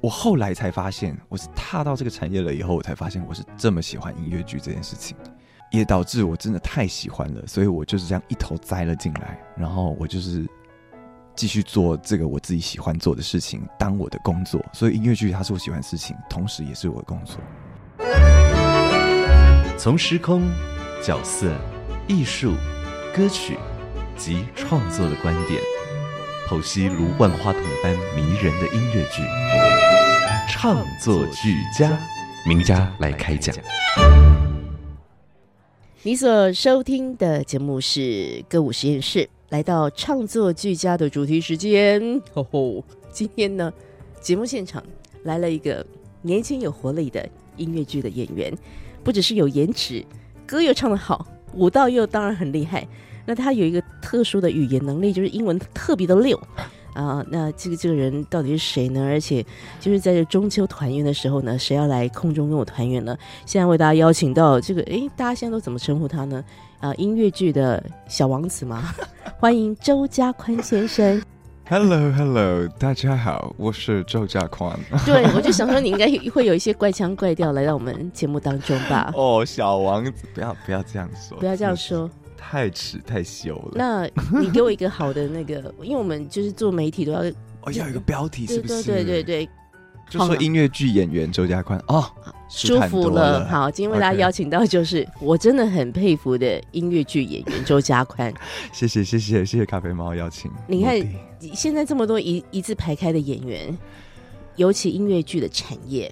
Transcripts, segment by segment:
我后来才发现，我是踏到这个产业了以后，我才发现我是这么喜欢音乐剧这件事情，也导致我真的太喜欢了，所以我就是这样一头栽了进来，然后我就是继续做这个我自己喜欢做的事情，当我的工作。所以音乐剧它是我喜欢的事情，同时也是我的工作。从时空、角色、艺术、歌曲及创作的观点。剖析如万花筒般迷人的音乐剧，唱作俱佳，名家来开讲。你所收听的节目是歌舞实验室，来到唱作俱佳的主题时间。吼吼，今天呢，节目现场来了一个年轻有活力的音乐剧的演员，不只是有颜值，歌又唱得好，舞蹈又当然很厉害。那他有一个特殊的语言能力，就是英文特别的溜啊。那这个这个人到底是谁呢？而且就是在这中秋团圆的时候呢，谁要来空中跟我团圆呢？现在为大家邀请到这个，哎，大家现在都怎么称呼他呢？啊，音乐剧的小王子吗？欢迎周家宽先生。Hello，Hello，大家好，我是周家宽。对，我就想说你应该会有一些怪腔怪调来到我们节目当中吧？哦，小王子，不要不要这样说，不要这样说。太耻太羞了。那你给我一个好的那个，因为我们就是做媒体都要哦，要一个标题是不是？对对对对，就说音乐剧演员周家宽哦，舒服了。好，今天为大家邀请到就是我真的很佩服的音乐剧演员周家宽。谢谢谢谢谢谢咖啡猫邀请。你看现在这么多一一字排开的演员，尤其音乐剧的产业，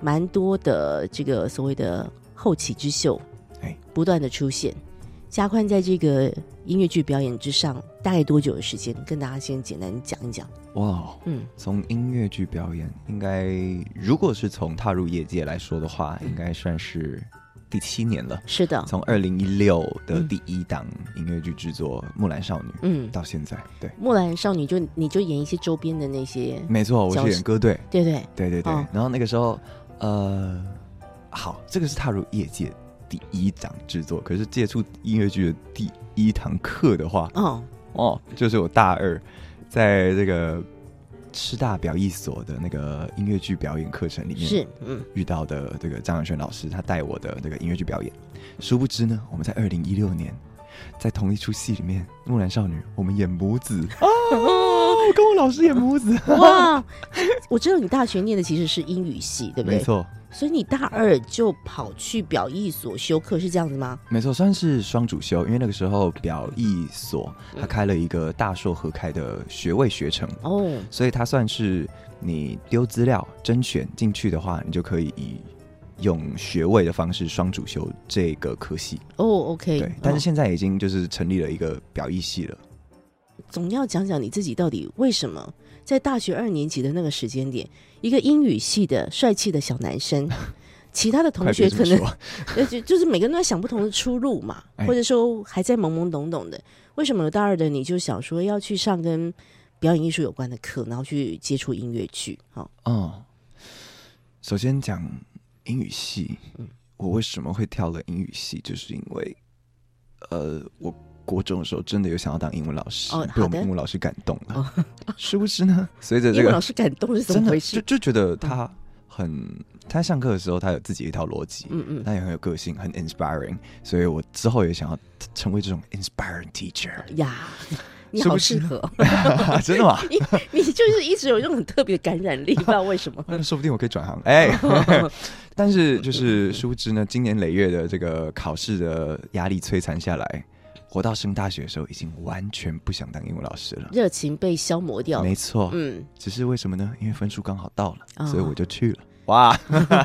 蛮多的这个所谓的后起之秀，哎，不断的出现。加宽在这个音乐剧表演之上大概多久的时间？跟大家先简单讲一讲。哇，嗯，从音乐剧表演，应该如果是从踏入业界来说的话，应该算是第七年了。是的，从二零一六的第一档音乐剧制作《木兰少女》，嗯，到现在，对，《木兰少女》就你就演一些周边的那些，没错，我是演歌队，对对对对对。然后那个时候，呃，好，这个是踏入业界。第一档制作，可是接触音乐剧的第一堂课的话，哦哦，就是我大二在这个师大表艺所的那个音乐剧表演课程里面，是嗯遇到的这个张永轩老师，他带我的这个音乐剧表演。殊不知呢，我们在二零一六年在同一出戏里面，《木兰少女》，我们演母子哦，跟我老师演母子哇！我知道你大学念的其实是英语系，对不对？没错。所以你大二就跑去表艺所修课是这样子吗？没错，算是双主修，因为那个时候表艺所他开了一个大硕合开的学位学程哦，所以他算是你丢资料甄选进去的话，你就可以以用学位的方式双主修这个科系哦。OK，对，但是现在已经就是成立了一个表意系了。总要讲讲你自己到底为什么在大学二年级的那个时间点。一个英语系的帅气的小男生，其他的同学可能 就就是每个人都在想不同的出路嘛，或者说还在懵懵懂懂的。为什么大二的你就想说要去上跟表演艺术有关的课，然后去接触音乐剧？哈，哦，首先讲英语系，嗯我为什么会跳了英语系，就是因为，呃，我。国中的时候，真的有想要当英文老师，被我们英文老师感动了。殊不知呢，随着这个老师感动是怎么回事？就就觉得他很，他上课的时候他有自己一套逻辑，嗯嗯，他也很有个性，很 inspiring。所以我之后也想要成为这种 inspiring teacher 呀。你好适合，真的吗？你你就是一直有一种很特别的感染力，不知道为什么。那说不定我可以转行哎。但是就是殊不知呢，经年累月的这个考试的压力摧残下来。活到升大学的时候，已经完全不想当英文老师了，热情被消磨掉。没错，嗯，只是为什么呢？因为分数刚好到了，所以我就去了。哇，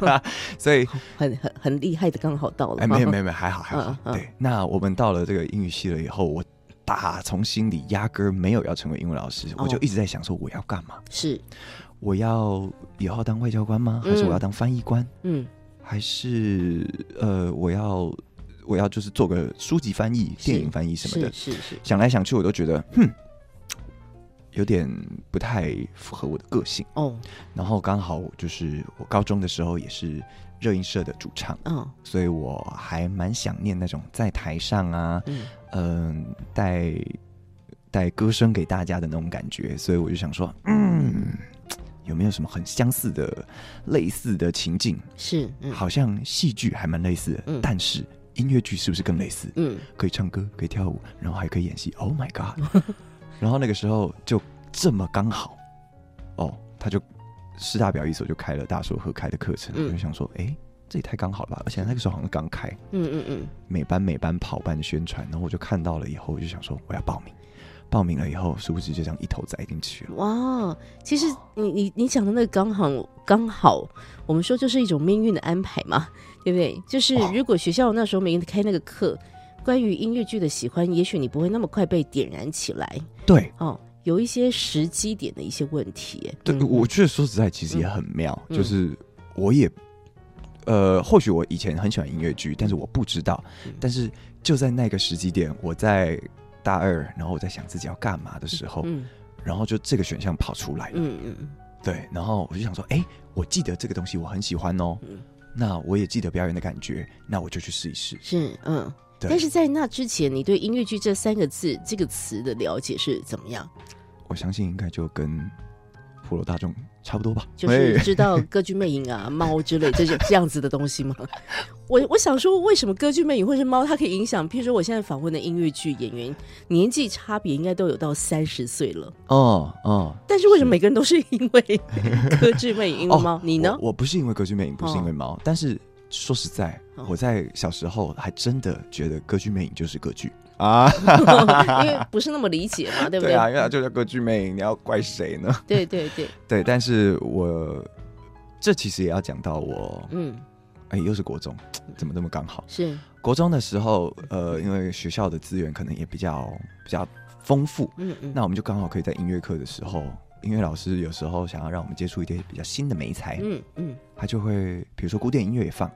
所以很很很厉害的，刚好到了。哎，没有没有没有，还好还好。对，那我们到了这个英语系了以后，我打从心里压根儿没有要成为英文老师，哦我就一直在想说我要干嘛？是，我要以后当外交官吗？还是我要当翻译官？嗯还是呃，我要我要就是做个书籍翻译、电影翻译什么的？是是是，想来想去，我都觉得，哼，有点不太符合我的个性。哦，然后刚好就是我高中的时候也是热音社的主唱，嗯所以我还蛮想念那种在台上啊，嗯嗯、带带歌声给大家的那种感觉，所以我就想说，嗯，有没有什么很相似的、类似的情境？是，嗯好像戏剧还蛮类似的，嗯但是音乐剧是不是更类似？嗯可以唱歌，可以跳舞，然后还可以演戏。Oh my god！然后那个时候就这么刚好，哦，他就师大表艺所就开了大硕合开的课程，嗯我就想说，哎，这也太刚好了吧！而且那个时候好像刚开，嗯嗯嗯，每班每班跑班的宣传，然后我就看到了以后，我就想说我要报名。报名了以后，殊不知就这样一头栽进去了。哇，其实你你你讲的那个刚好刚好，我们说就是一种命运的安排嘛，对不对？就是哦如果学校那时候没开那个课，关于音乐剧的喜欢，也许你不会那么快被点燃起来对哦。有一些时机点的一些问题，对，嗯我觉得说实在，其实也很妙，嗯就是我也。呃，或许我以前很喜欢音乐剧，但是我不知道。嗯但是就在那个时机点，我在大二，然后我在想自己要干嘛的时候，嗯然后就这个选项跑出来了。嗯嗯对，然后我就想说，哎，我记得这个东西我很喜欢哦，嗯那我也记得表演的感觉，那我就去试一试。是嗯。但是在那之前，你对音乐剧这三个字这个词的了解是怎么样？我相信应该就跟普罗大众差不多吧。就是知道歌剧魅影啊、猫之类这些这样子的东西吗？我我想说，为什么歌剧魅影或是猫，它可以影响？譬如说，我现在访问的音乐剧演员，年纪差别应该都有到三十岁了，哦哦，但是为什么每个人都是因为歌剧魅影因为猫？你呢我？我不是因为歌剧魅影，不是因为猫，但是说实在，哦我在小时候还真的觉得歌剧魅影就是歌剧啊。因为不是那么理解嘛，对不对？对啊，因为它就叫歌剧魅影，你要怪谁呢？对对对，对，但是我这其实也要讲到我，嗯，哎，又是国中，怎么这么刚好？是，国中的时候，呃，因为学校的资源可能也比较比较丰富，嗯嗯，那我们就刚好可以在音乐课的时候，音乐老师有时候想要让我们接触一些比较新的美材，嗯嗯他就会比如说古典音乐也放，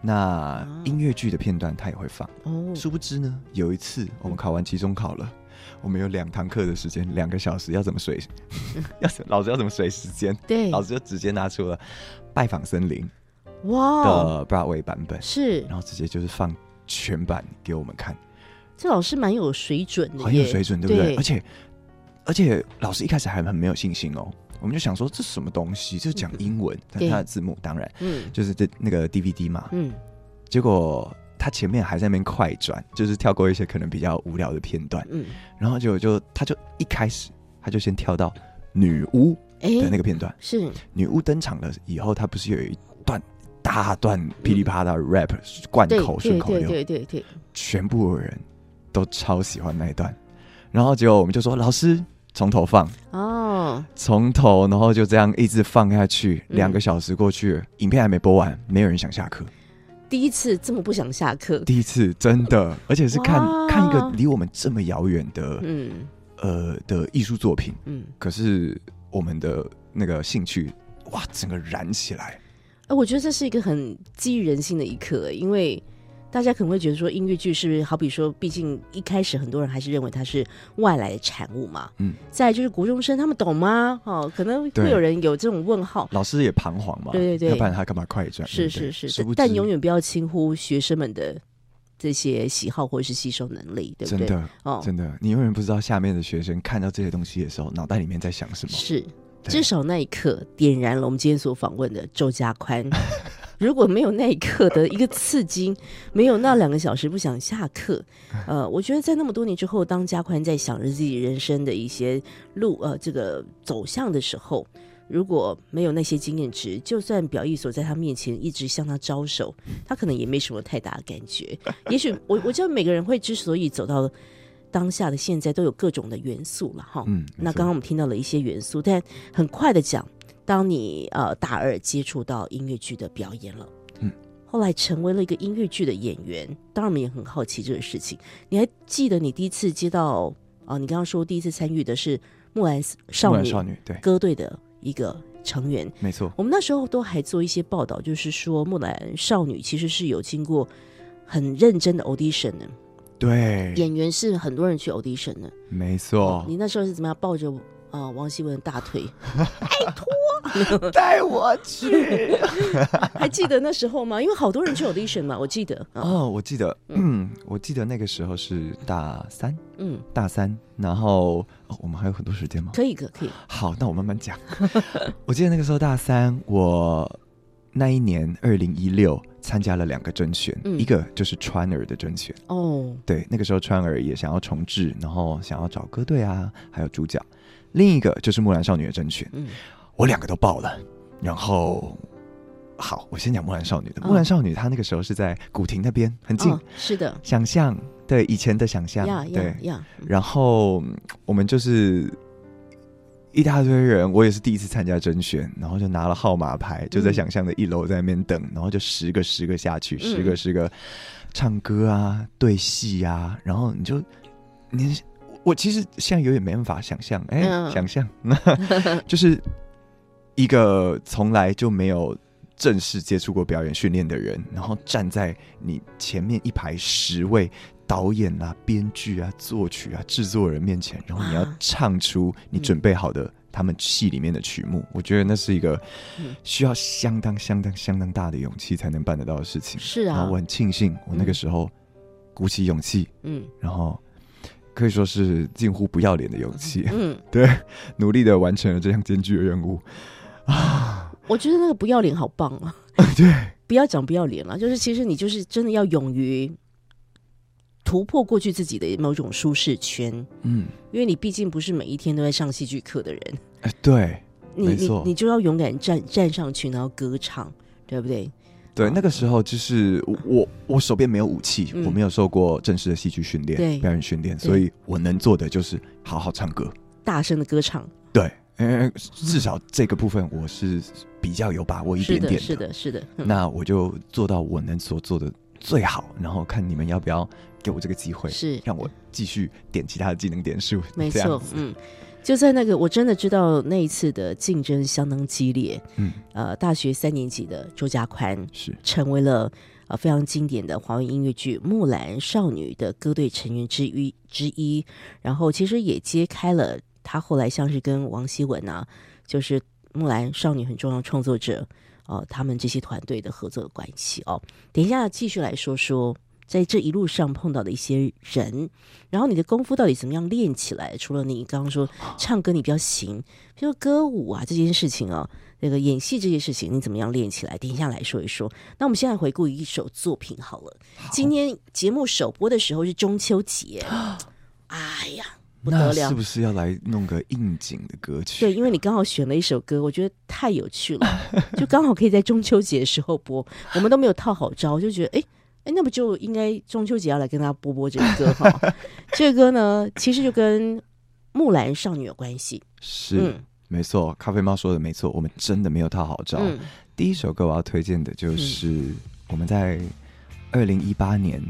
那音乐剧的片段他也会放。哦，殊不知呢，有一次我们考完期中考了，我们有两堂课的时间，两个小时，要怎么水？要怎老师要怎么水时间？对，老师就直接拿出了《拜访森林》哇哦，的 Broadway 版本，是然后直接就是放全版给我们看，这老师蛮有水准的，很有水。准，对不对？对而且而且老师一开始还很没有信心哦，我们就想说这什么东西？就讲英文，但对。它的字幕当然嗯。就是这那个 DVD 嘛，嗯，结果他前面还在那边快转，就是跳过一些可能比较无聊的片段，嗯，然后就就他就一开始他就先跳到女巫哎，的那个片段，是。女巫登场了以后，他不是有一段大段噼里啪啦 rap 贯口顺对对口溜，对对对，全部的人都超喜欢那一段，然后结果我们就说老师从头放。哦，从头，然后就这样一直放下去，嗯两个小时过去了，影片还没播完，没有人想下课。第一次这么不想下课，第一次真的，而且是看看一个离我们这么遥远的、嗯呃的艺术作品，嗯，可是我们的那个兴趣哇，整个燃起来。哎，我觉得这是一个很激励人心的一刻，因为大家可能会觉得说音乐剧是不是好比说，毕竟一开始很多人还是认为它是外来的产物嘛，嗯，再就是国中生他们懂吗？哦，可能会有人有这种问号。老师也彷徨嘛，对对对要不然他干嘛快转？是是是但永远不要轻忽学生们的这些喜好或者是吸收能力，对不对？真的哦，真的，你永远不知道下面的学生看到这些东西的时候，脑袋里面在想什么。是，至少那一刻点燃了我们今天所访问的周家宽。如果没有那一刻的一个刺激，没有那两个小时不想下课，呃，我觉得在那么多年之后，当加宽在想着自己人生的一些路，呃，这个走向的时候，如果没有那些经验值，就算表意所在他面前一直向他招手，他可能也没什么太大的感觉。也许我我知道每个人会之所以走到当下的现在，都有各种的元素了哈。嗯，那刚刚我们听到了一些元素，但很快的讲，当你呃大二接触到音乐剧的表演了，嗯，后来成为了一个音乐剧的演员。当然，我们也很好奇这个事情。你还记得你第一次接到啊？你刚刚说第一次参与的是木兰少女少女，对，歌队的一个成员。没错，我们那时候都还做一些报道，就是说木兰少女其实是有经过很认真的 audition 的，对，演员是很多人去 audition 的。没错。你那时候是怎么样抱着啊王希文大腿？拜托 带我 去。还记得那时候吗？因为好多人去 audition 嘛，我记得。啊哦，我记得，嗯，我记得那个时候是大三，嗯，大三，然后哦，我们还有很多时间吗？可以，可可以。好，那我慢慢讲。我记得那个时候大三，我那一年二零一六参加了两个甄选，嗯一个就是川儿的甄选，哦，对，那个时候川儿也想要重置，然后想要找歌队啊，还有主角。另一个就是木兰少女的甄选，嗯。我两个都报了。然后，好，我先讲木兰少女的。嗯。木兰少女她那个时候是在古亭那边，很近。哦是的，想象对以前的想象，呀对。呀，呀，然后嗯我们就是一大堆人，我也是第一次参加甄选，然后就拿了号码牌，就在嗯。想象的一楼在那边等，然后就十个十个下去，嗯。十个十个唱歌啊、对戏啊，然后你就你我其实现在有点没办法想象，哎、嗯。想象 就是一个从来就没有。正式接触过表演训练的人，然后站在你前面一排十位导演啊、编剧啊、作曲啊、制作人面前，然后你要唱出你准备好的他们戏里面的曲目，我觉得那是一个嗯。需要相当、相当、相当大的勇气才能办得到的事情。是啊。然后我，很庆幸，我那个时候鼓起勇气，嗯。然后可以说是近乎不要脸的勇气，嗯，对，努力的完成了这项艰巨的任务啊！我觉得那个不要脸好棒啊！对，不要讲不要脸了，就是其实你就是真的要勇于突破过去自己的某种舒适圈，嗯，因为你毕竟不是每一天都在上戏剧课的人，哎，对。你你你就要勇敢站站上去，然后歌唱，对不对？对，那个时候就是我我我手边没有武器，嗯。我没有受过正式的戏剧训对。练、表演训练，所以我能做的就是好好唱歌。大声的歌唱，对，呃，至少这个部分我是比较有把握一点点是的，是的。嗯。那我就做到我能所做的最好，然后看你们要不要给我这个机会，是。让我继续点其他的技能点数。没错嗯，就在那个我真的知道那一次的竞争相当激烈，嗯，呃，大学三年级的周家宽是成为了呃非常经典的华语音乐剧《木兰少女》的歌队成员之一之一，然后其实也揭开了他后来像是跟王希文啊，就是木兰少女很重要创作者哦、他们这些团队的合作的关系哦。等一下继续来说说。在这一路上碰到的一些人，然后你的功夫到底怎么样练起来？除了你刚刚说唱歌你比较行，比如说歌舞啊这件事情啊，那个演戏这件事情你怎么样练起来？等一下来说一说。那我们现在回顾一首作品好了。今天节目首播的时候是中秋节，哎呀，不得了那是不！是要来弄个应景的歌曲？对，因为你刚好选了一首歌，我觉得太有趣了，就刚好可以在中秋节的时候播。我们都没有套好招，就觉得哎哎，那不就应该中秋节要来跟大家播播这个歌哈？这个歌呢，其实就跟木兰少女有关系。是、嗯没错，咖啡猫说的没错，我们真的没有套好招。嗯第一首歌我要推荐的就是我们在二零一八年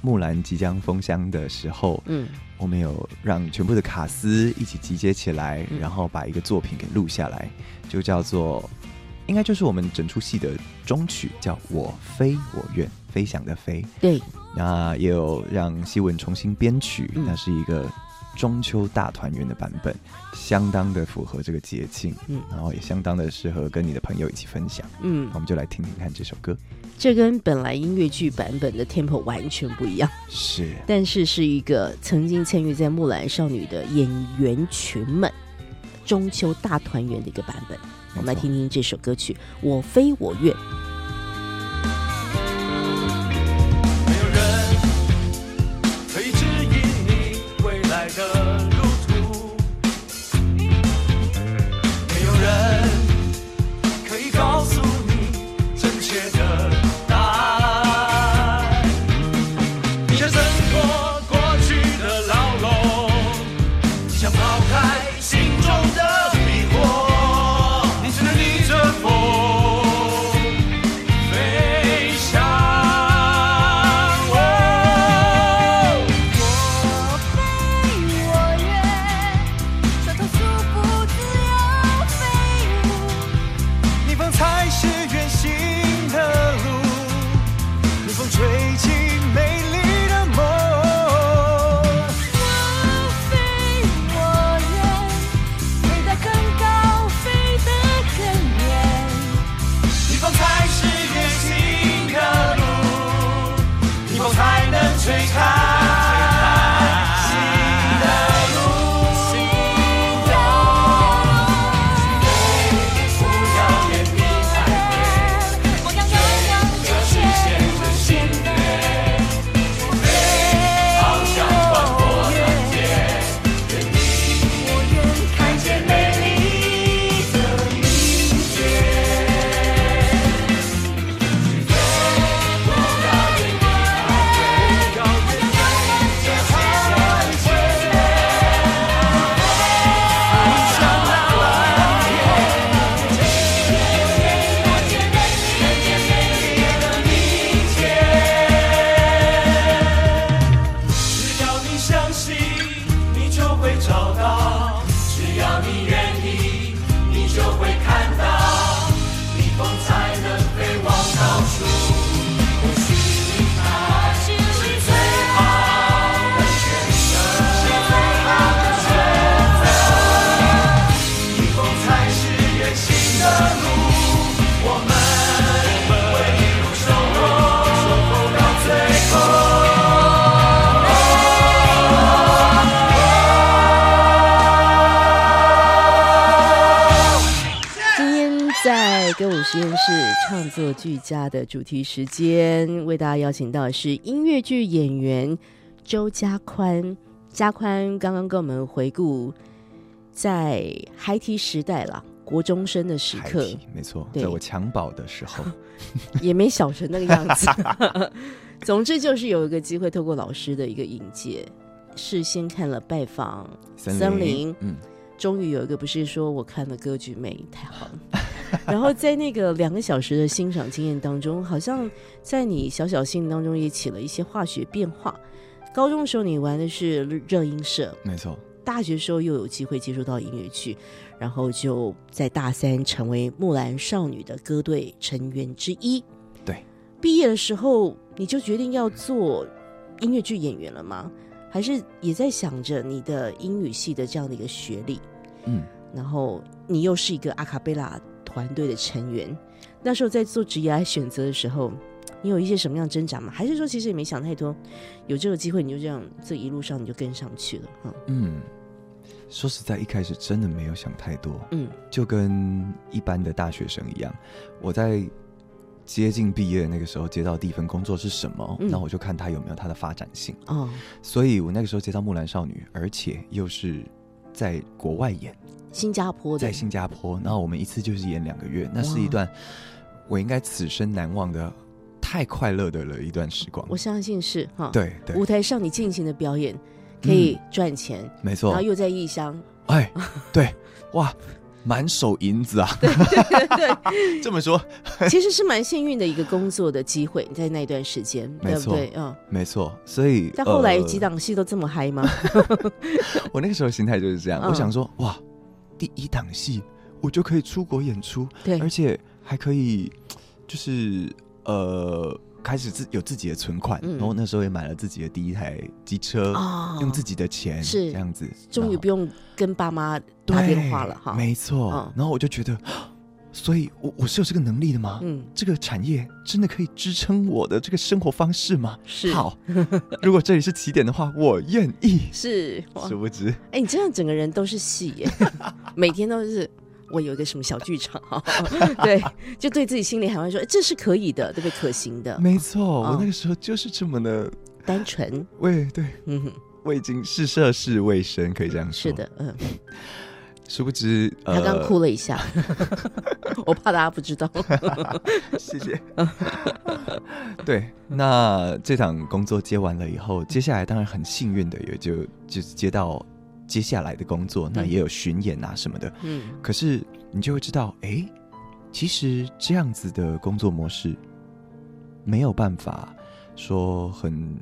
木兰即将封箱的时候，嗯我们有让全部的卡司一起集结起来，嗯然后把一个作品给录下来，就叫做，应该就是我们整出戏的中曲，叫《我飞我愿》，飞翔的飞。对，那也有让希文重新编曲，嗯那是一个中秋大团圆的版本，相当的符合这个节庆，嗯然后也相当的适合跟你的朋友一起分享。嗯我，们就来听听看这首歌。这跟本来音乐剧版本的 tempo 完全不一样，是但是是一个曾经参与在《木兰少女》的演员群们中秋大团圆的一个版本。我们来听听这首歌曲《我非我愿》。实验室创作俱佳的主题时间，为大家邀请到的是音乐剧演员周家宽。家宽刚刚跟我们回顾在孩提时代啦，国中生的时刻，没错，在我襁褓的时候，也没小成那个样子。总之就是有一个机会，透过老师的一个引介，事先看了拜访森森林嗯，终于有一个不是说我看了歌剧美太好了，然后在那个两个小时的欣赏经验当中，好像在你小小心当中也起了一些化学变化。高中的时候你玩的是热音社，没错，大学时候又有机会接触到音乐剧，然后就在大三成为木兰少女的歌队成员之一。对，毕业的时候你就决定要做音乐剧演员了吗？还是也在想着你的英语系的这样的一个学历？嗯，然后你又是一个阿卡贝拉团队的成员，那时候在做职业来选择的时候，你有一些什么样的挣扎吗？还是说其实也没想太多，有这个机会你就这样这一路上你就跟上去了？哈，嗯，说实在，一开始真的没有想太多，嗯就跟一般的大学生一样，我在接近毕业那个时候接到第一份工作是什么，嗯那我就看他有没有他的发展性。哦，所以我那个时候接到《木兰少女》，而且又是在国外演，新加坡的。在新加坡，然后我们一次就是演两个月，那是一段我应该此生难忘的、太快乐的了一段时光。我。相信是哈，，对对。舞，台上你尽情的表演可以赚钱，没错。然后。又在异乡，哎，对，哇，满手银子啊！对对 这么说，其实是蛮幸运的一个工作的机会，在那段时间，没错对不对？嗯，没错。所以，但后来呃几档戏都这么嗨吗？我那个时候心态就是这样，嗯我想说，哇，第一档戏我就可以出国演出，对而且还可以，就是呃，开始自有自己的存款，嗯然后那时候也买了自己的第一台机车，哦用自己的钱是这样子，终于不用跟爸妈打电话了哈。没错。嗯然后我就觉得，所以我我是有这个能力的吗？嗯，这个产业真的可以支撑我的这个生活方式吗？是好，如果这里是起点的话，我愿意。是殊不知，哎、你这样整个人都是戏耶，每天都是。我有一个什么小剧场哈，对，就对自己心里喊话说，哎这是可以的，对不对？可行的，没错，嗯。我那个时候就是这么的单纯，喂对。嗯哼，未经是涉世未深，可以这样说。是，的，嗯，殊不知，呃他刚哭了一下，我怕大家不知道，谢谢。对，那这场工作接完了以后，接下来当然很幸运的，也就就是接到接下来的工作，那嗯。也有巡演啊什么的。嗯，可是你就会知道，哎，其实这样子的工作模式没有办法说很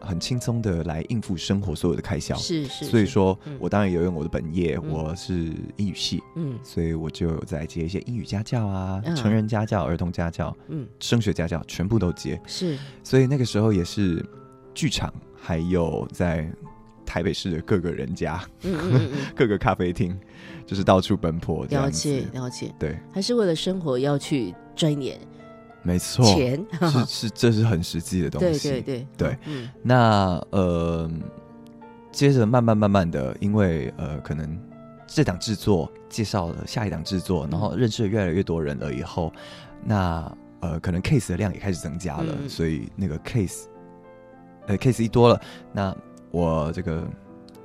很轻松的来应付生活所有的开销。是是，是，所以说嗯。我当然有用我的本业，嗯。我是英语系，嗯。所以我就有在接一些英语家教啊、嗯。成人家教、儿童家教、嗯，升学家教，全部都接。是，所以那个时候也是剧场，还有在台北市的各个人家、嗯嗯嗯 各个咖啡厅，就是到处奔波了。解了解，对，还是为了生活要去赚一点没错，钱，是是，这是很实际的东对西。对对对，嗯。那呃，接着慢慢慢慢的，因为呃，可能这档制作介绍了下一档制作，然后认识了越来越多人了以后，那呃，可能 case 的量也开始增加了，嗯。所以那个 case，呃，case 一多了，那我这个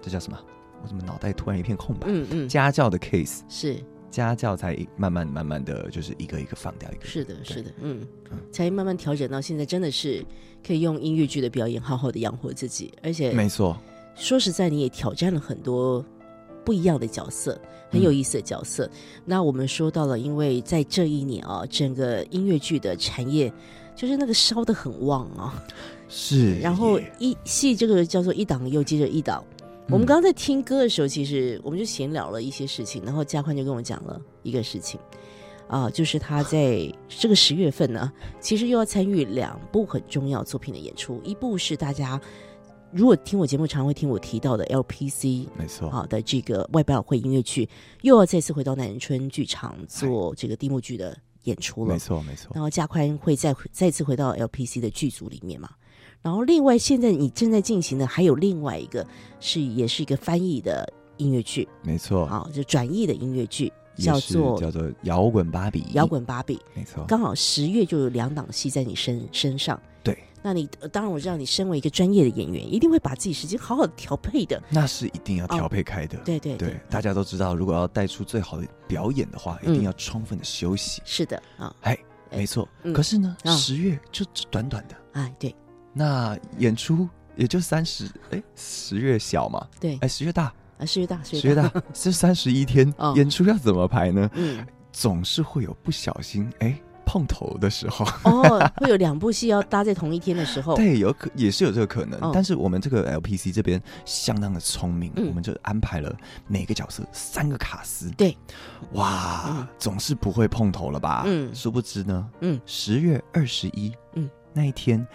这叫什么？我怎么脑袋突然一片空白？嗯嗯，家教的 case，是。家教才慢慢慢慢的就是一个一个放掉，一个是的，是的，嗯。嗯，才慢慢调整到现在，真的是可以用音乐剧的表演好好的养活自己，而且没错，说实在，你也挑战了很多不一样的角色，很有意思的角色。那我们说到了，因为在这一年啊，整个音乐剧的产业就是那个烧的很旺啊，是，然后一戏这个叫做一档又接着一档。我们刚刚在听歌的时候，其实我们就闲聊了一些事情，然后嘉宽就跟我讲了一个事情，啊，就是他在这个十月份呢，其实又要参与两部很重要作品的演出，一部是大家如果听我节目常会听我提到的 LPC 没错，好的这个外百老汇音乐剧，又要再次回到南春剧场做这个地幕剧的演出了没。错，没错，然后加宽会再再次回到 LPC 的剧组里面嘛。然后另外现在你正在进行的还有另外一个是也是一个翻译的音乐剧没错，啊，就转译的音乐剧，叫做叫做摇滚芭比，摇，滚芭比，没错，刚好十月就有两档戏在你身身上。对，那你呃当然我知道你身为一个专业的演员，一定会把自己时间好好的调配的。那是一定要调配开的。哦对对对，大家都知道，如果要带出最好的表演的话，嗯一定要充分的休息。是的啊，哎，哎没错。嗯可是呢，啊十月就短短的，哎对那演出也就三十，哎，十月小嘛，对。哎，十月大，啊，十月大十月大。这 三十一天哦，演出要怎么排呢？嗯。总是会有不小心哎碰头的时候。哦，会有两部戏要搭在同一天的时候。对，有可也是有这个可能，哦但是我们这个 LPC 这边相当的聪明，嗯我们就安排了每个角色三个卡司。对，哇，嗯。总是不会碰头了吧？嗯。殊不知呢，嗯。十月二十一，嗯，那一天，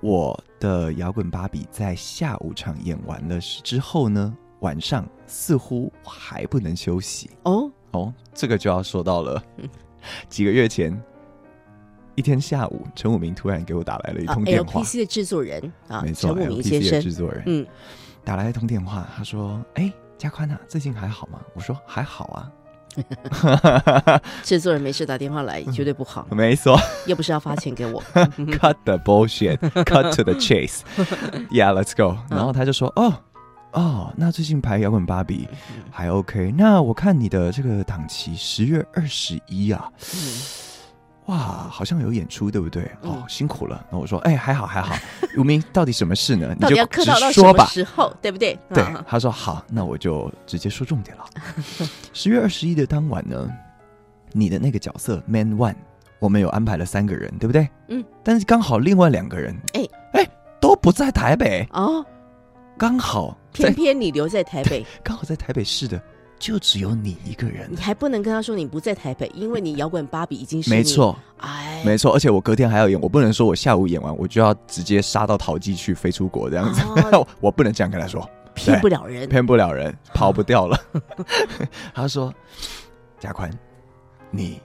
我的摇滚芭比在下午场演完了之后呢，晚上似乎还不能休息哦，哦，这个就要说到了嗯 几个月前。一天下午，陈武明突然给我打来了一啊通电话，，LPC 的制作人啊，没错陈武明先生，制作人，嗯，打来一通电话，他说：“哎，嘉宽啊，最近还好吗？”我说：“还好啊。制作人没事打电话来，绝对不好”，没错又不是要发钱给我。Cut the bullshit，cut to the chase。Yeah，let's go。然后他就说：“哦，哦，那最近排摇滚芭比还 OK。那我看你的这个档期十月二十一啊，嗯哇，好像有演出，对不对？哦嗯，辛苦了。那我说：哎，还好还好。吴明，到底什么事呢？你就直说吧。”时候，对不对？对啊，他说好，那我就直接说重点了。十月二十一的当晚呢，你的那个角色 Man One，我们有安排了三个人，对不对？嗯。但是刚好另外两个人，哎哎，都不在台北，哦，刚好偏偏你留在台北，刚好在台北市的，就只有你一个人你。还不能跟他说你不在台北，因为你摇滚芭比已经是，没错，哎，没错，而且我隔天还要演，我不能说我下午演完我就要直接杀到桃机去飞出国这样子，哦 我不能这样跟他说。骗不了人。骗不了人，跑不掉了。他说：“嘉宽，你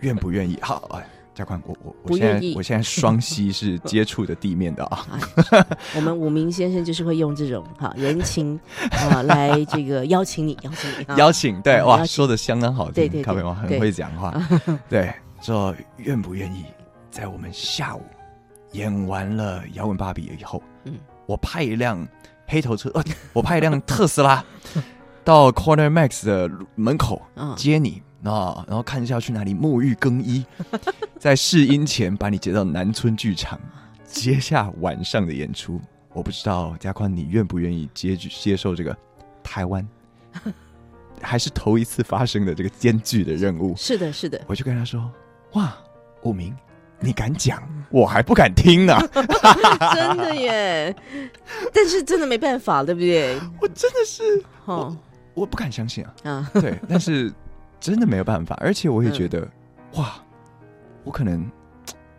愿不愿意？”好，哎，嘉宽，我我我现在我现在双膝是接触的地面的啊。啊，我们武明先生就是会用这种哈人情啊来这个邀请你，邀请你啊，邀请，对，哇，说的相当好听，对对对咖啡猫很会讲话。对，说愿不愿意在我们下午演完了摇滚芭比以后，嗯。我派一辆黑头车，呃，我派一辆特斯拉 到 Corner Max 的门口啊，接你啊，然后看一下要去哪里沐浴更衣，在试音前把你接到南村剧场，接下晚上的演出。我不知道嘉宽你愿不愿意接接受这个台湾 还是头一次发生的这个艰巨的任务？是的，是的，我就跟他说：“哇，武明，你敢讲，我还不敢听呢。真的耶。但是真的没办法，对不对？我真的是，哦我不敢相信啊。啊，对，但是真的没有办法，而且我也觉得，哇，我可能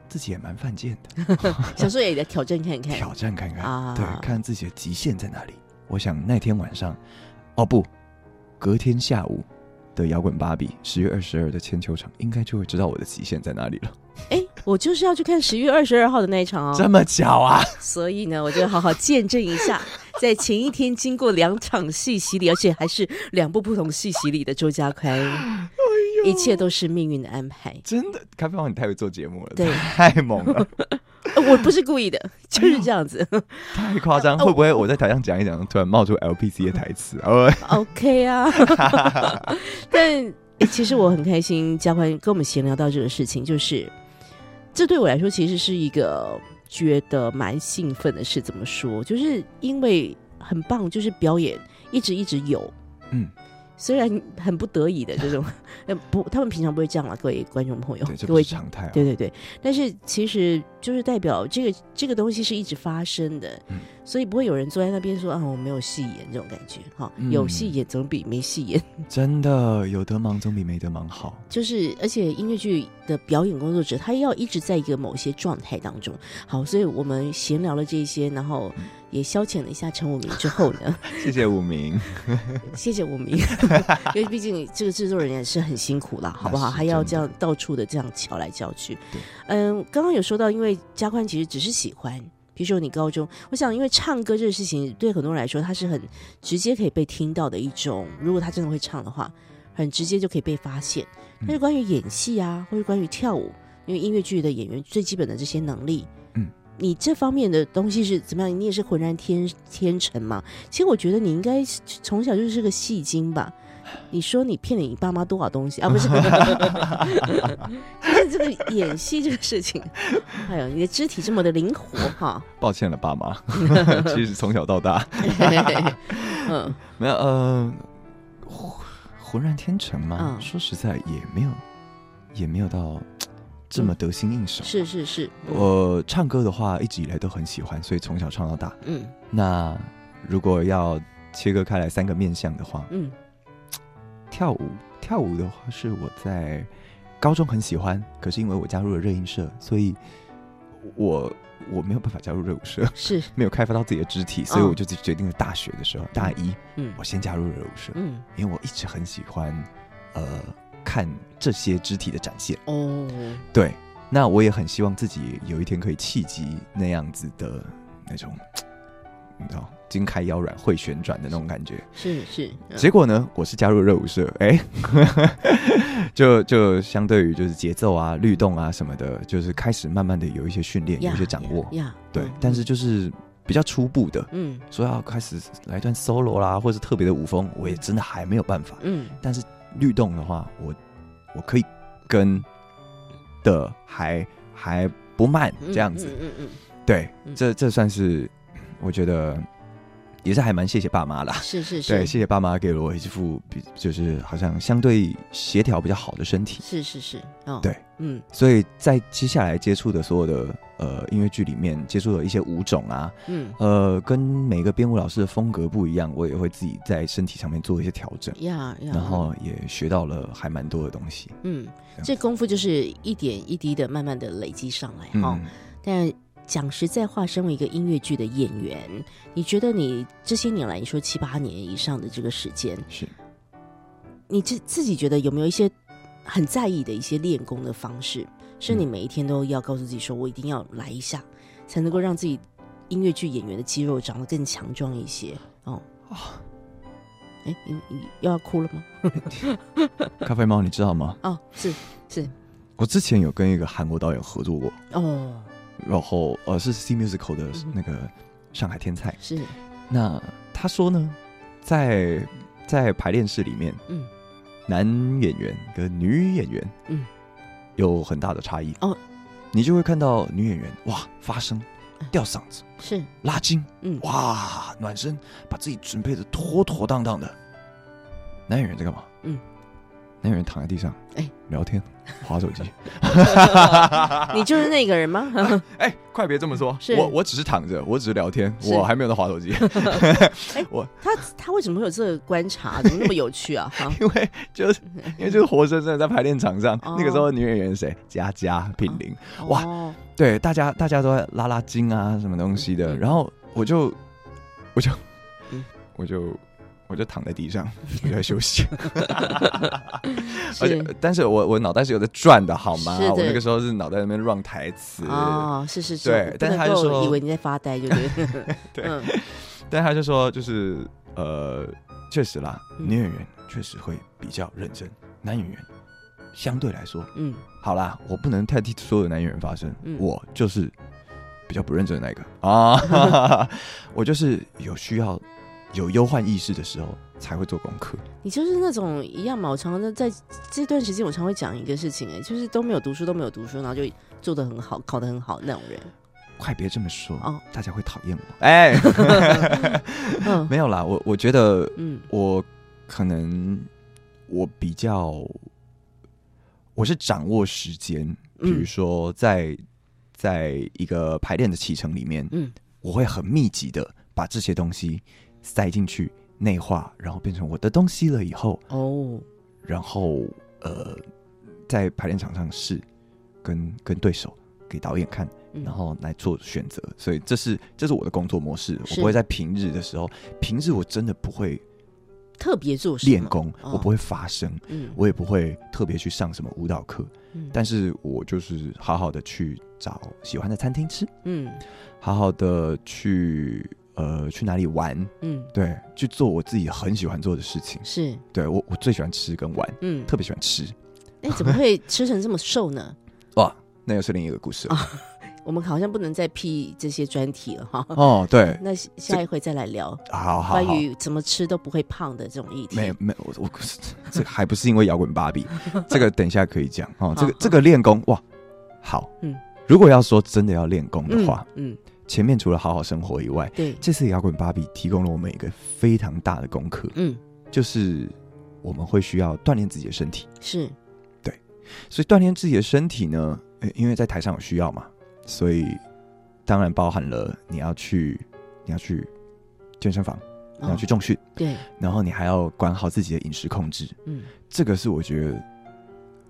自己也蛮犯贱的，想说也来挑战看看。挑战看看，啊对，看自己的极限在哪里。我想那天晚上，哦不，隔天下午的摇滚芭比，十月二十二的铅球场，应该就会知道我的极限在哪里了。哎，我就是要去看十月二十二号的那一场哦。这么巧啊！所以呢，我就好好见证一下，在前一天经过两场戏洗礼，而且还是两部不同戏洗礼的周家宽，一切都是命运的安排。真的，咖啡王你太会做节目了，对太猛了，呃我不是故意的，就是这样子。太夸张。哦会不会我在台上讲一讲，突然冒出 LPC 的台词？哦，OK 啊，但、诶其实我很开心，嘉欢跟我们闲聊到这个事情，就是这对我来说其实是一个觉得蛮兴奋的事。怎么说？就是因为很棒，就是表演一直一直有，嗯，虽然很不得已的这种，呃不，他们平常不会这样啦，各位观众朋友 各位常态啊。对对对，但是其实就是代表这个这个东西是一直发生的，嗯所以不会有人坐在那边说啊我没有戏演这种感觉哈，嗯有戏演总比没戏演，真的有得忙总比没得忙好。就是而且音乐剧的表演工作者他要一直在一个某些状态当中，好，所以我们闲聊了这些，然后嗯也消遣了一下陈武明之后呢，谢谢武明，谢谢武明，因为毕竟这个制作人也是很辛苦啦，好不好？还要这样到处的这样瞧来瞧去。嗯，刚刚有说到，因为加宽其实只是喜欢，比如说你高中，我想因为唱歌这个事情对很多人来说，它是很直接可以被听到的一种。如果他真的会唱的话，很直接就可以被发现。嗯但是关于演戏啊，或者关于跳舞，因为音乐剧的演员最基本的这些能力，嗯，你这方面的东西是怎么样？你也是浑然天天成嘛？其实我觉得你应该从小就是个戏精吧。你说你骗了你爸妈多少东西啊？不是，就是这个演戏这个事情，哎呦你的肢体这么的灵活哈，抱歉了，爸妈。其实从小到大嗯没有呃，浑浑然天成嘛。嗯说实在也没有，也没有到 这么得心应手。是是是，我唱歌的话，一直以来都很喜欢，所以从小唱到大。嗯那如果要切割开来三个面相的话，嗯跳舞，跳舞的话是我在高中很喜欢，可是因为我加入了热音社，所以我我没有办法加入热舞社，是。没有开发到自己的肢体，所以我就决定了大学的时候，大一嗯。我先加入热舞社，嗯。因为我一直很喜欢呃看这些肢体的展现。哦。对，那我也很希望自己有一天可以契机那样子的那种，你知道，筋开腰软会旋转的那种感觉。是是，嗯结果呢，我是加入热舞社，哎、就就相对于就是节奏啊、律动啊什么的，就是开始慢慢的有一些训练，有一些掌握。呀，对嗯，但是就是比较初步的，嗯说要开始来一段 solo 啦，或者是特别的舞风，我也真的还没有办法。嗯但是律动的话，我我可以跟的还还不慢嗯这样子。嗯嗯嗯，对，嗯这这算是我觉得也是还蛮谢谢爸妈啦。是是是，对，谢谢爸妈给了我一副比就是好像相对协调比较好的身体，是是是，哦，对，嗯。所以在接下来接触的所有的呃音乐剧里面，接触的一些舞种啊，嗯。呃，跟每个编舞老师的风格不一样，我也会自己在身体上面做一些调整，呀呀，然后也学到了还蛮多的东西。嗯，这功夫就是一点一滴的慢慢的累积上来哈。嗯，但讲实在话，身为一个音乐剧的演员，你觉得你这些年来，你说七八年以上的这个时间，是。你自自己觉得有没有一些很在意的一些练功的方式，是你嗯每一天都要告诉自己说，我一定要来一下，才能够让自己音乐剧演员的肌肉长得更强壮一些。哦。哎，你你又要哭了吗？咖啡猫，你知道吗？哦，是是。我之前有跟一个韩国导演合作过，哦，然后呃是 C Musical 的那个上海天才。是。那他说呢，在在排练室里面，嗯。男演员跟女演员，嗯，有很大的差异。哦。你就会看到女演员哇发声、吊嗓子、是。拉筋，嗯。哇暖身，把自己准备的妥妥当当的。男演员在干嘛？嗯，男演员躺在地上，哎聊天、划手机。你就是那个人吗？哎，快别这么说，我我只是躺着，我只是聊天，我还没有在划手机。哎，我他他为什么会有这个观察？怎么那么有趣啊？因为就是因为就是活生生的在排练场上，哦那个时候女演员谁？佳佳、品玲，哇哦对，大家大家都在拉拉筋啊，什么东西的，嗯然后我就我就嗯我就我就躺在地上，我就在休息。而且，但是我我脑袋是有在转的，好吗我那个时候是脑袋在那边 run 台词，哦，是是是，对但是他就说以为你在发呆，对不对？对嗯但他就说就是呃，确实啦，嗯女演员确实会比较认真，男演员相对来说嗯好啦，我不能太替所有的男演员发声，嗯我就是比较不认真的那个 啊，我就是有需要有忧患意识的时候才会做功课。你就是那种一样嘛。我常常在这段时间，我常会讲一个事情，哎，就是都没有读书，都没有读书，然后就做的很好，考得很好那种人。快别这么说，哦大家会讨厌我。哎，嗯 没有啦，我我觉得嗯我可能我比较，我是掌握时间，比如嗯说在在一个排练的启程里面，嗯我会很密集的把这些东西塞进去内化，然后变成我的东西了以后，哦。然后呃，在排练场上试，跟跟对手给导演看，嗯。然后来做选择。所以这是这是我的工作模式，我不会在平日的时候，平日我真的不会特别做练功，哦。我不会发声，嗯。我也不会特别去上什么舞蹈课，嗯。但是我就是好好的去找喜欢的餐厅吃。嗯。好好的去呃去哪里玩，嗯，对，去做我自己很喜欢做的事情。是，对我我最喜欢吃跟玩，嗯，特别喜欢吃。哎，怎么会吃成这么瘦呢？哇，那又是另一个故事了。我们好像不能再批这些专题了哈。哦，对，那下一回再来聊好好好，关于怎么吃都不会胖的这种议题。没有没有，我我这还不是因为摇滚芭比，这个等一下可以讲哦。这个这个练功哇，好，嗯嗯，如果要说真的要练功的嗯话，嗯，前面除了好好生活以外，对，这次摇滚芭比提供了我们一个非常大的功课，嗯，就是我们会需要锻炼自己的身体。是，对。所以锻炼自己的身体呢，呃因为在台上有需要嘛，所以当然包含了你要去你要去健身房，你要去哦重训，对，然后你还要管好自己的饮食控制。嗯，这个是我觉得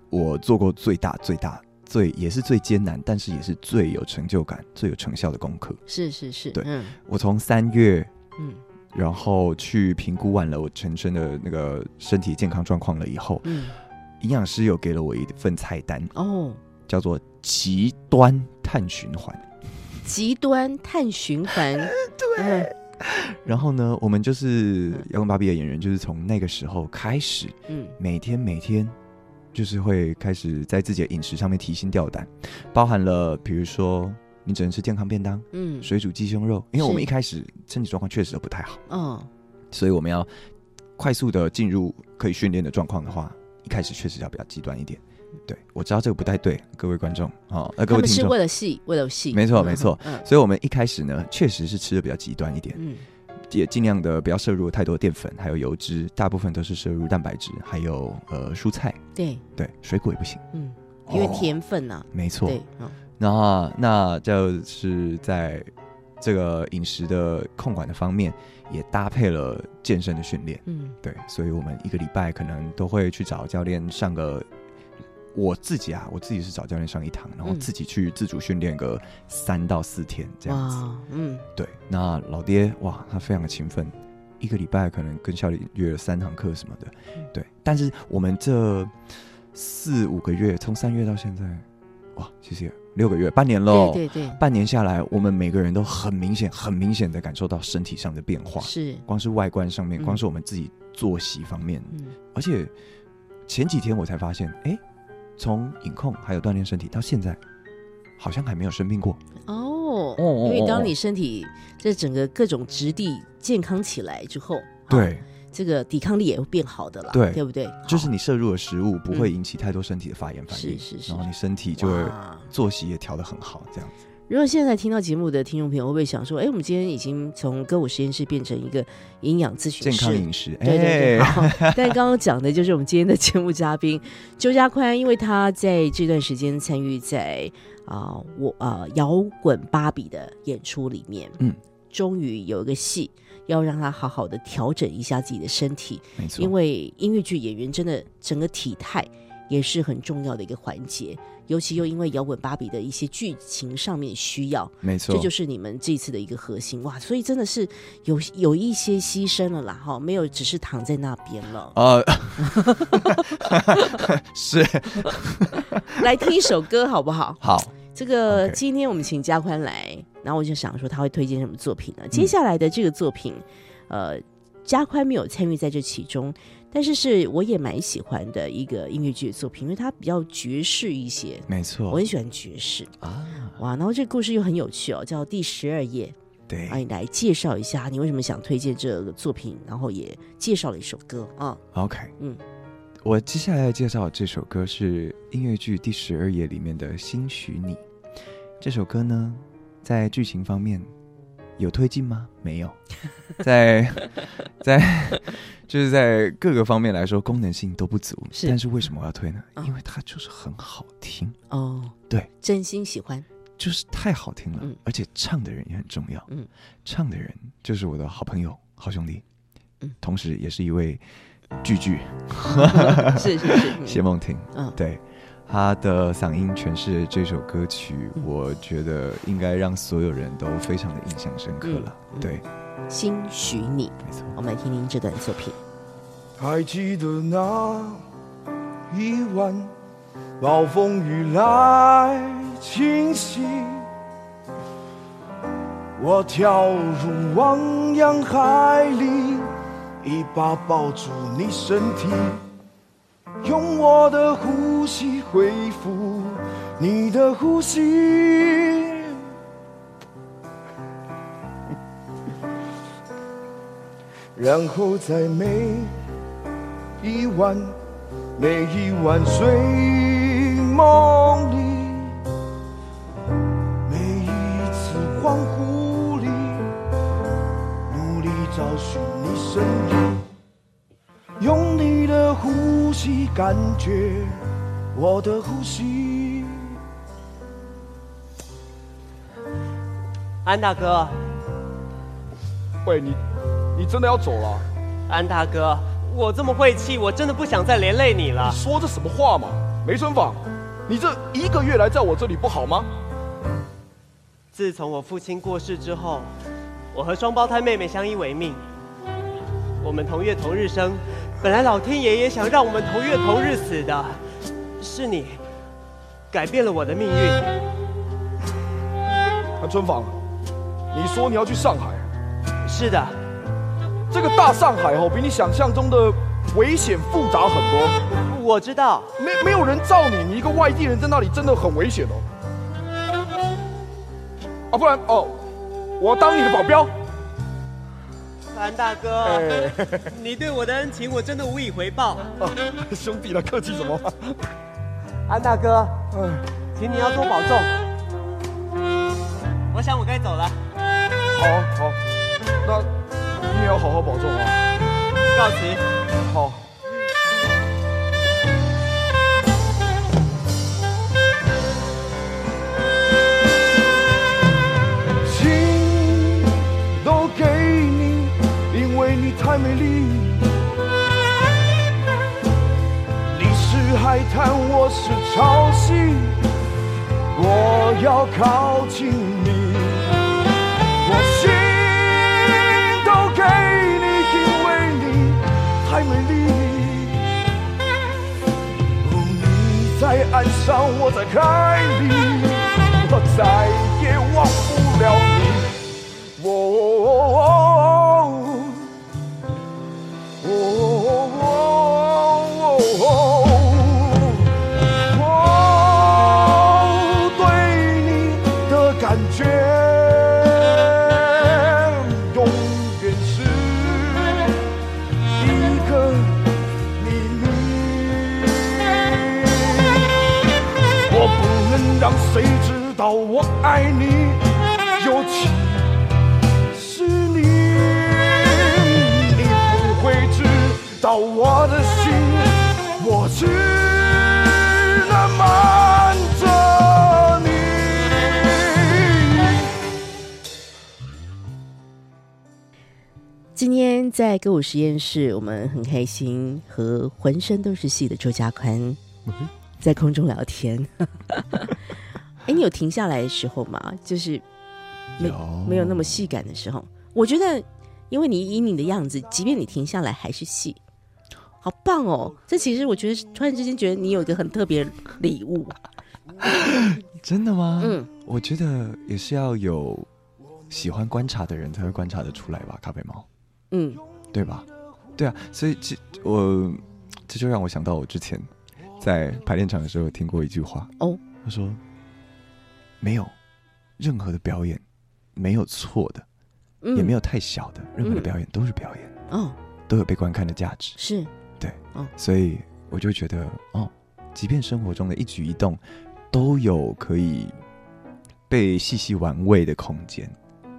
我做过最大、最大、最也是最艰难，但是也是最有成就感、最有成效的功课。是是是，对嗯。我从三月，嗯。然后去评估完了我全身的那个身体健康状况了以后，嗯，营养师有给了我一份菜单，哦，叫做极端碳循环。极端碳循环，对，然后呢，我们就是摇滚芭比的演员，就是从那个时候开始，嗯。每天每天就是会开始在自己的饮食上面提心吊胆，包含了比如说你只能吃健康便当、嗯，水煮鸡胸肉，因为我们一开始身体状况确实都不太好，嗯，所以我们要快速的进入可以训练的状况的话，一开始确实要比较极端一点。对我知道这个不太对，各位观众哦，呃，各位听众，为了戏，为了戏，没错嗯没错，嗯所以我们一开始呢，确实是吃的比较极端一点，嗯也尽量的不要摄入太多淀粉，还有油脂，大部分都是摄入蛋白质，还有呃蔬菜，对，对，水果也不行。嗯，因为哦甜分呐，没错，对，嗯那那就是在这个饮食的控管的方面，也搭配了健身的训练。嗯对，所以我们一个礼拜可能都会去找教练上个。我自己啊，我自己是找教练上一堂，然后嗯。自己去自主训练个三到四天这样子。嗯。对，那老爹哇，他非常的勤奋，一个礼拜可能跟校里约了三堂课什么的。嗯。对，但是我们这四五个月，从三月到现在，哇，谢谢六个月，半年喽。对对对，半年下来，我们每个人都很明显、很明显的感受到身体上的变化，是，光是外观上面，嗯。光是我们自己作息方面，嗯。而且前几天我才发现，哎，从隐控还有锻炼身体到现在，好像还没有生病过。哦，哦因为当你身体这整个各种质地健康起来之后，对，这个抵抗力也会变好的啦，对对不对？就是你摄入的食物不会引起太多身体的发炎反应，是是是然后你身体就会作息也调得很好，这样子。如果现在听到节目的听众朋友，会不会想说，哎，我们今天已经从歌舞实验室变成一个营养咨询健室康饮食，对对对，哎。但刚刚讲的就是我们今天的节目嘉宾周家宽，因为他在这段时间参与在啊、我啊、摇滚芭比的演出里面，嗯，终于有一个戏要让他好好的调整一下自己的身体，没错，因为音乐剧演员真的整个体态也是很重要的一个环节，尤其又因为摇滚芭比的一些剧情上面需要，没错，这就是你们这次的一个核心哇！所以真的是有有一些牺牲了啦，哈，没有只是躺在那边了。呃，是来听一首歌好不好？好，这个今天我们请嘉宽来，然后我就想说他会推荐什么作品呢？接下来的这个作品，呃，嘉宽没有参与在这其中，但是是我也蛮喜欢的一个音乐剧的作品，因为它比较爵士一些，没错，我很喜欢爵士啊，哇。然后这个故事又很有趣哦，叫《第十二页》。对啊，你来介绍一下你为什么想推荐这个作品，然后也介绍了一首歌啊。，OK，嗯，我接下来要介绍的这首歌是音乐剧第十二页里面的《兴许你》。这首歌呢，在剧情方面有推进吗？没有，在 在就是在各个方面来说功能性都不足。是。但是为什么我要推呢？嗯。因为它就是很好听，哦，对，真心喜欢，就是太好听了，嗯。而且唱的人也很重要。嗯，唱的人就是我的好朋友、好兄弟，嗯。同时也是一位巨巨。是是是，嗯 谢梦婷。嗯，对，他的嗓音诠释这首歌曲，嗯我觉得应该让所有人都非常的印象深刻了。对，心许你，没错。我们来听听这段作品。还记得那一晚，暴风雨来侵袭，我跳入汪洋海里，一把抱住你身体，用我的呼吸恢复你的呼吸。然后在每一晚每一晚睡梦里，每一次恍惚里，努力找寻你身影，用你的呼吸感觉我的呼吸。安大哥，喂，你你真的要走了？安大哥，我这么晦气，我真的不想再连累你了你。说这什么话嘛？梅春坊，你这一个月来在我这里不好吗？自从我父亲过世之后，我和双胞胎妹妹相依为命。我们同月同日生，本来老天爷也想让我们同月同日死的，是你改变了我的命运。韩春芳，你说你要去上海，是的，这个大上海哦，比你想象中的危险复杂很多。我知道，没没有人罩你，你一个外地人在那里真的很危险哦。啊，不然哦，我当你的保镖。安大哥，哎，你对我的恩情我真的无以回报。啊兄弟了，客气什么？安大哥，嗯，请你要多保重。我想我该走了，好好，那你也要好好保重啊。告辞。好。太美丽。你是海滩，我是潮汐，我要靠近你。我心都给你，因为你太美丽。哦，你在岸上，我在海里，我再也忘不了谁知道我爱你，尤其是你，你不会知道我的心，我只能瞒着你。今天在歌舞实验室，我们很开心和浑身都是戏的周家宽在空中聊天。哎，你有停下来的时候吗？就是没有没有那么细感的时候。我觉得，因为你以你的样子，即便你停下来还是细，好棒哦！这其实我觉得突然之间觉得你有一个很特别的礼物。真的吗？嗯，我觉得也是要有喜欢观察的人才会观察得出来吧，咖啡猫，嗯，对吧？对啊，所以这我这就让我想到我之前在排练场的时候听过一句话哦，他说没有任何的表演没有错的，嗯也没有太小的，任何的嗯表演都是表演，哦，都有被观看的价值。是对，哦所以我就觉得，哦，即便生活中的一举一动都有可以被细细玩味的空间。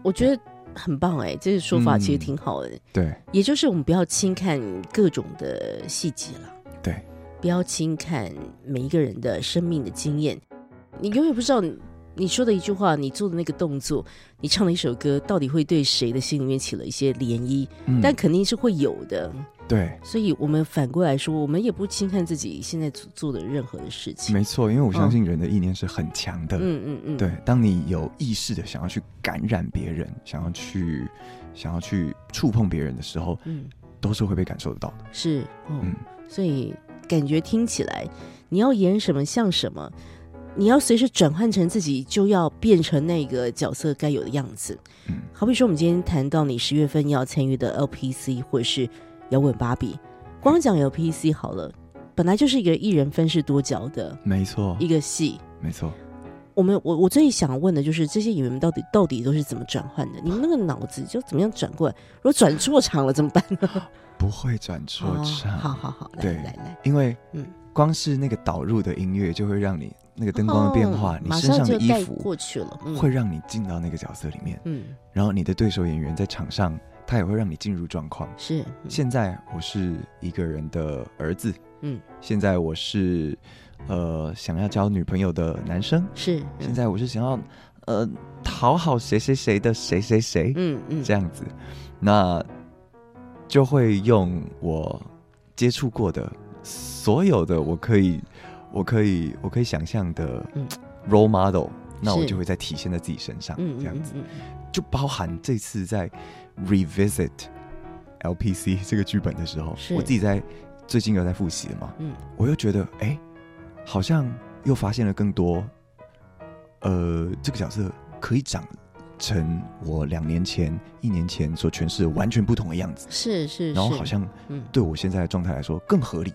我觉得很棒哎，这个说法其实嗯挺好的。对也就是我们不要轻看各种的细节了，对，不要轻看每一个人的生命的经验。你永远不知道你你说的一句话，你做的那个动作，你唱的一首歌，到底会对谁的心里面起了一些涟漪，嗯但肯定是会有的。对，所以，我们反过来说，我们也不轻看自己现在做做的任何的事情。没错，因为我相信人的意念是很强的。嗯嗯嗯，对，当你有意识的想要去感染别人，想要去想要去触碰别人的时候，嗯，都是会被感受得到的。是，哦，嗯，所以感觉听起来，你要演什么像什么，你要随时转换成自己，就要变成那个角色该有的样子。嗯好比说，我们今天谈到你十月份要参与的 LPC 或者是摇滚芭比，光讲 LPC 好了，本来就是一个一人分饰多角的没错，一个戏。没错。我们我我最想问的就是这些演员们到底到底都是怎么转换的？你们那个脑子就怎么样转过来？如果转错场了怎么办呢？不会转错场，哦好好好，来对来来，因为嗯光是那个导入的音乐就会让你那个灯光的变化，哦你身上的衣服过去了，嗯。会让你进到那个角色里面，嗯。然后你的对手演员在场上，他也会让你进入状况。是嗯。现在我是一个人的儿子，嗯。现在我是呃想要交女朋友的男生，是现在我是想要呃讨好谁谁谁的谁谁谁，嗯嗯。这样子，那就会用我接触过的所有的我可以我可以我可以想象的嗯。role model，那我就会再体现在自己身上，嗯这样子。嗯就包含这次在 revisit LPC 这个剧本的时候，我自己在最近有在复习了嘛，嗯。我又觉得哎、好像又发现了更多，呃，这个角色可以长成我两年前、一年前所诠释的完全不同的样子，是是，是。然后好像嗯。对我现在的状态来说更合理。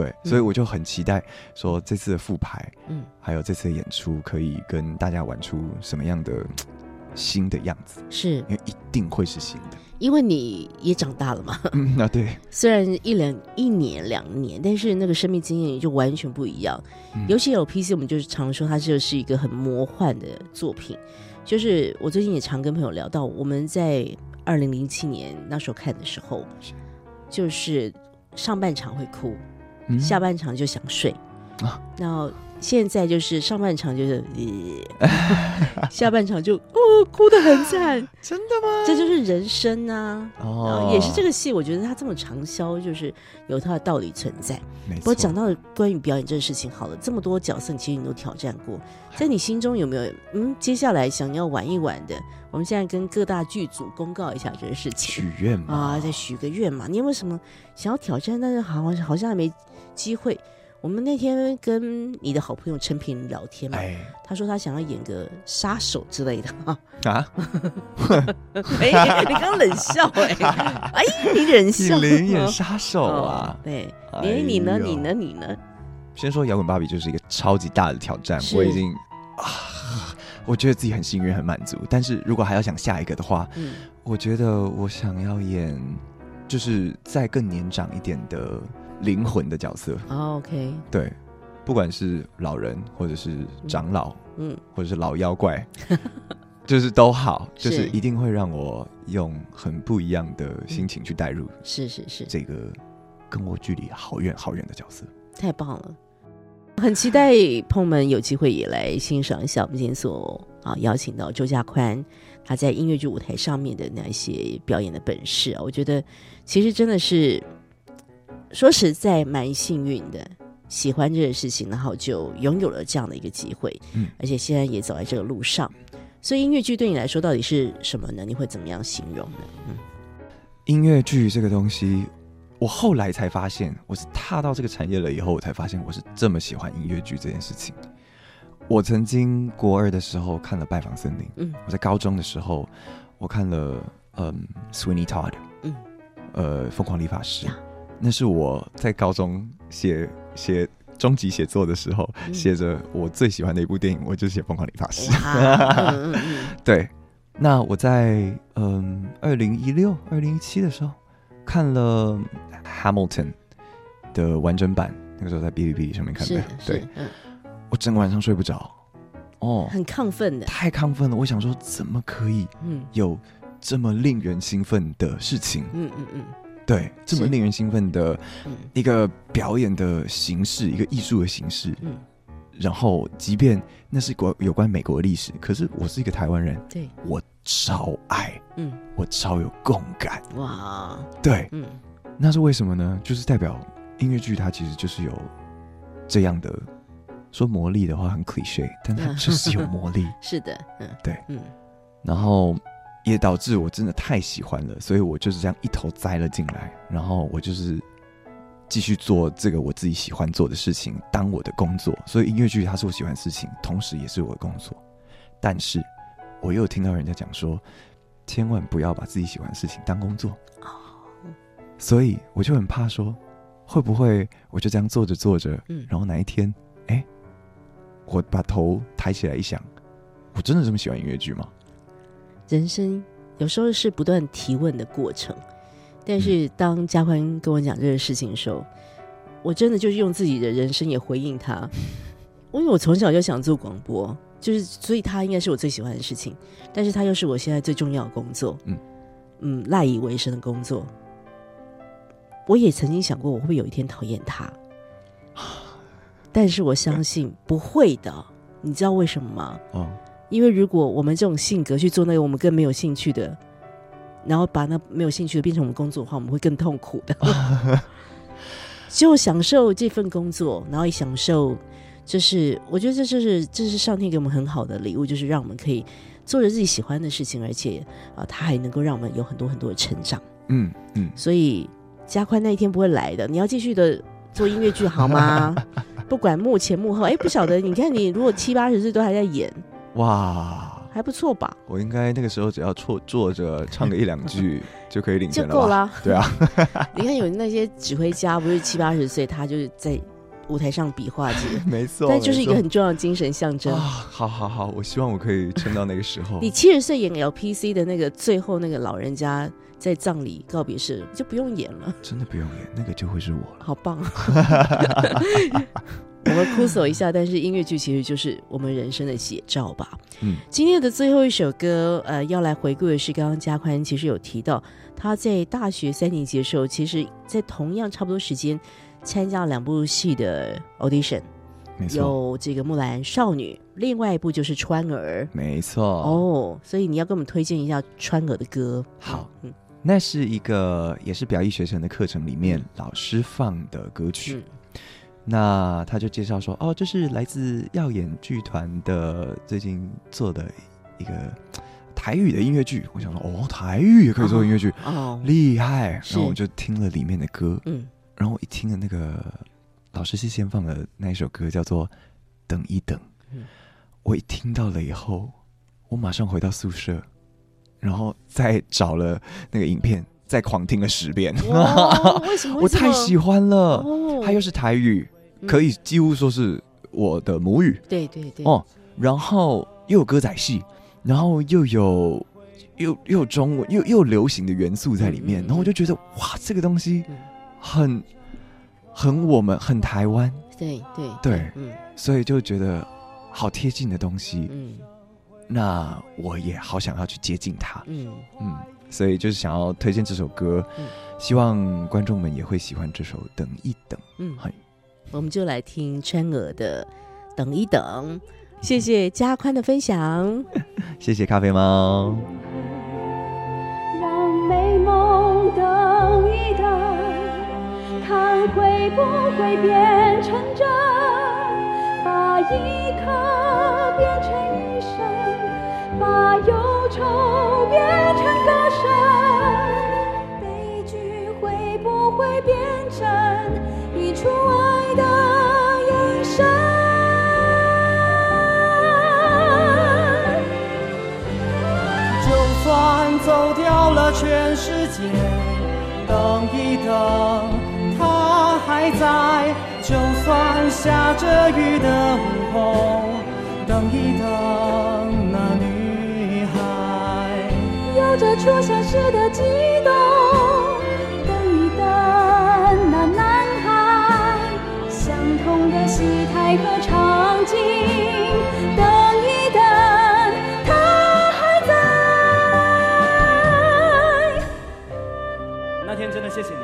对，所以我就很期待说这次的复排，嗯还有这次的演出，可以跟大家玩出什么样的 新的样子，是因为一定会是新的。因为你也长大了嘛，嗯，啊，对，虽然一两一年两年，但是那个生命经验就完全不一样。嗯尤其有 PC，我们就是常说它就是一个很魔幻的作品。就是我最近也常跟朋友聊到，我们在二零零七年那时候看的时候，就是上半场会哭，嗯下半场就想睡啊。然后现在就是上半场就是，呃 下半场就哦哭得很惨，真的吗？这就是人生啊。哦也是这个戏，我觉得它这么长销，就是有它的道理存在。没错。不过讲到关于表演这个事情，好了，这么多角色，其实你都挑战过，在你心中有没有嗯，接下来想要玩一玩的？我们现在跟各大剧组公告一下这个事情许愿嘛，啊，再许个愿嘛。你有没有什么想要挑战，但是好像好像还没机会？我们那天跟你的好朋友陈平聊天嘛，哎他说他想要演个杀手之类的啊。啊，哎，你刚刚冷笑哎、哎，你冷你笑，灵演杀手啊哦！对，哎你你呢？你呢？你呢？先说摇滚芭比就是一个超级大的挑战，我已经啊，我觉得自己很幸运很满足。但是如果还要想下一个的话，嗯，我觉得我想要演就是再更年长一点的灵魂的角色，哦，OK，对，不管是老人或者是长老，嗯，或者是老妖怪，就是都好，就是一定会让我用很不一样的心情去带入是是是，这个跟我距离好远好远的角色。太棒了。很期待朋友们有机会也来欣赏一下我们今天所啊邀请到周家宽他在音乐剧舞台上面的那一些表演的本事啊，我觉得其实真的是说实在蛮幸运的，喜欢这个事情，然后就拥有了这样的一个机会，嗯而且现在也走在这个路上。所以音乐剧对你来说到底是什么呢？你会怎么样形容呢？嗯，音乐剧这个东西，我后来才发现，我是踏到这个产业了以后，我才发现我是这么喜欢音乐剧这件事情。我曾经国二的时候看了《拜访森林》，嗯我在高中的时候我看了嗯《Sweeney Todd》，嗯，呃，《疯狂理发师呀》，那是我在高中写写终极写作的时候嗯写着我最喜欢的一部电影，我就写《疯狂理发师》。对，那我在嗯二零一六、二零一七的时候看了 Hamilton 的完整版，那个时候在哔哩哔哩上面看的。对，嗯，我整个晚上睡不着，哦，很亢奋的，太亢奋了。我想说，怎么可以嗯有这么令人兴奋的事情？嗯嗯嗯对，这么令人兴奋的嗯。一个表演的形式，一个艺术的形式。嗯，然后，即便那是国有关美国的历史，可是我是一个台湾人，对，我超爱，嗯，我超有共感。哇，对，嗯。那是为什么呢？就是代表音乐剧它其实就是有这样的说魔力的话很 cliche，但它就是有魔力。是的，嗯，对，嗯。然后也导致我真的太喜欢了，所以我就是这样一头栽了进来，然后我就是继续做这个我自己喜欢做的事情，当我的工作。所以音乐剧它是我喜欢的事情，同时也是我的工作。但是我又听到人家讲说，千万不要把自己喜欢的事情当工作。所以我就很怕说，会不会我就这样做着做着，嗯然后哪一天，哎，我把头抬起来一想，我真的这么喜欢音乐剧吗？人生有时候是不断提问的过程，但是当嘉宽跟我讲这个事情的时候，我真的就是用自己的人生也回应他，因为我从小就想做广播，就是所以他应该是我最喜欢的事情，但是他又是我现在最重要的工作，嗯嗯，赖以为生的工作。我也曾经想过，我会不会有一天讨厌他，但是我相信不会的。你知道为什么吗？哦，因为如果我们这种性格去做那个我们更没有兴趣的，然后把那没有兴趣的变成我们工作的话，我们会更痛苦的。就享受这份工作，然后也享受，就是我觉得这就是这是上天给我们很好的礼物，就是让我们可以做着自己喜欢的事情，而且啊，它还能够让我们有很多很多的成长。嗯嗯，所以加宽那一天不会来的，你要继续的做音乐剧好吗？不管幕前幕后，哎，不晓得，你看你如果七八十岁都还在演，哇，还不错吧？我应该那个时候只要坐坐着唱个一两句 就可以领就钱了吧？够了。对啊，你看有那些指挥家，不是七八十岁，他就是在舞台上比划着，没错，但就是一个很重要的精神象征。啊，好好好，我希望我可以撑到那个时候。你七十岁演 LPC 的那个最后那个老人家在葬礼告别式就不用演了，真的不用演，那个就会是我了。好棒！我们哭 诉一下，但是音乐剧其实就是我们人生的写照吧。嗯，今天的最后一首歌，呃，要来回顾的是刚刚加宽其实有提到，他在大学三年级的时候，其实在同样差不多时间参加了两部戏的 audition，有这个《木兰少女》，另外一部就是《川儿》。没错。哦，所以你要给我们推荐一下川儿的歌。好嗯，那是一个也是表艺学程的课程里面老师放的歌曲。嗯那他就介绍说，哦，这是来自耀眼剧团的最近做的一个台语的音乐剧。我想说，哦，台语也可以做音乐剧，哦，厉害！然后我就听了里面的歌，嗯，然后我一听了那个老师是先放的那一首歌，叫做《等一等》嗯。我一听到了以后，我马上回到宿舍，然后再找了那个影片，再狂听了十遍。哇为什么？我太喜欢了，哦它又是台语，可以几乎说是我的母语。对对对，哦。然后又有歌仔戏，然后又有又又有中文又又流行的元素在里面，然后我就觉得哇，这个东西嗯。很很我们很台湾，对对。对。嗯。所以就觉得好贴近的东西，嗯。那我也好想要去接近它，嗯，嗯，所以就是想要推荐这首歌，嗯。希望观众们也会喜欢这首《等一等》。嗯。嗨，我们就来听川娥的《等一等》，谢谢加宽的分享。谢谢咖啡猫。让美梦等一等，看会不会变成真，把一刻变成一生，把忧愁变成歌声，悲剧会不会变全世界，等一等，他还在。就算下着雨的午后，等一等，那女孩。有着初相识的悸动，等一等，那男孩，相同的戏台和场景，等天真的谢谢你。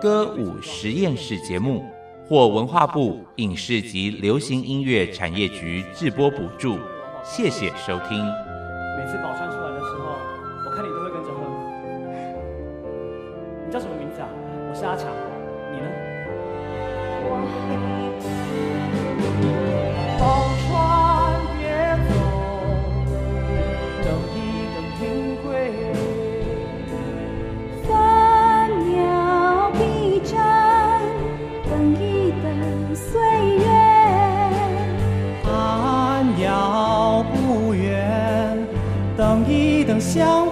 歌舞实验室节目获文化部影视及流行音乐产业局制播补助，谢谢收听。每次宝川出来的时候，我看你都会跟着哼。你叫什么名字啊？我是阿强，你呢？宝相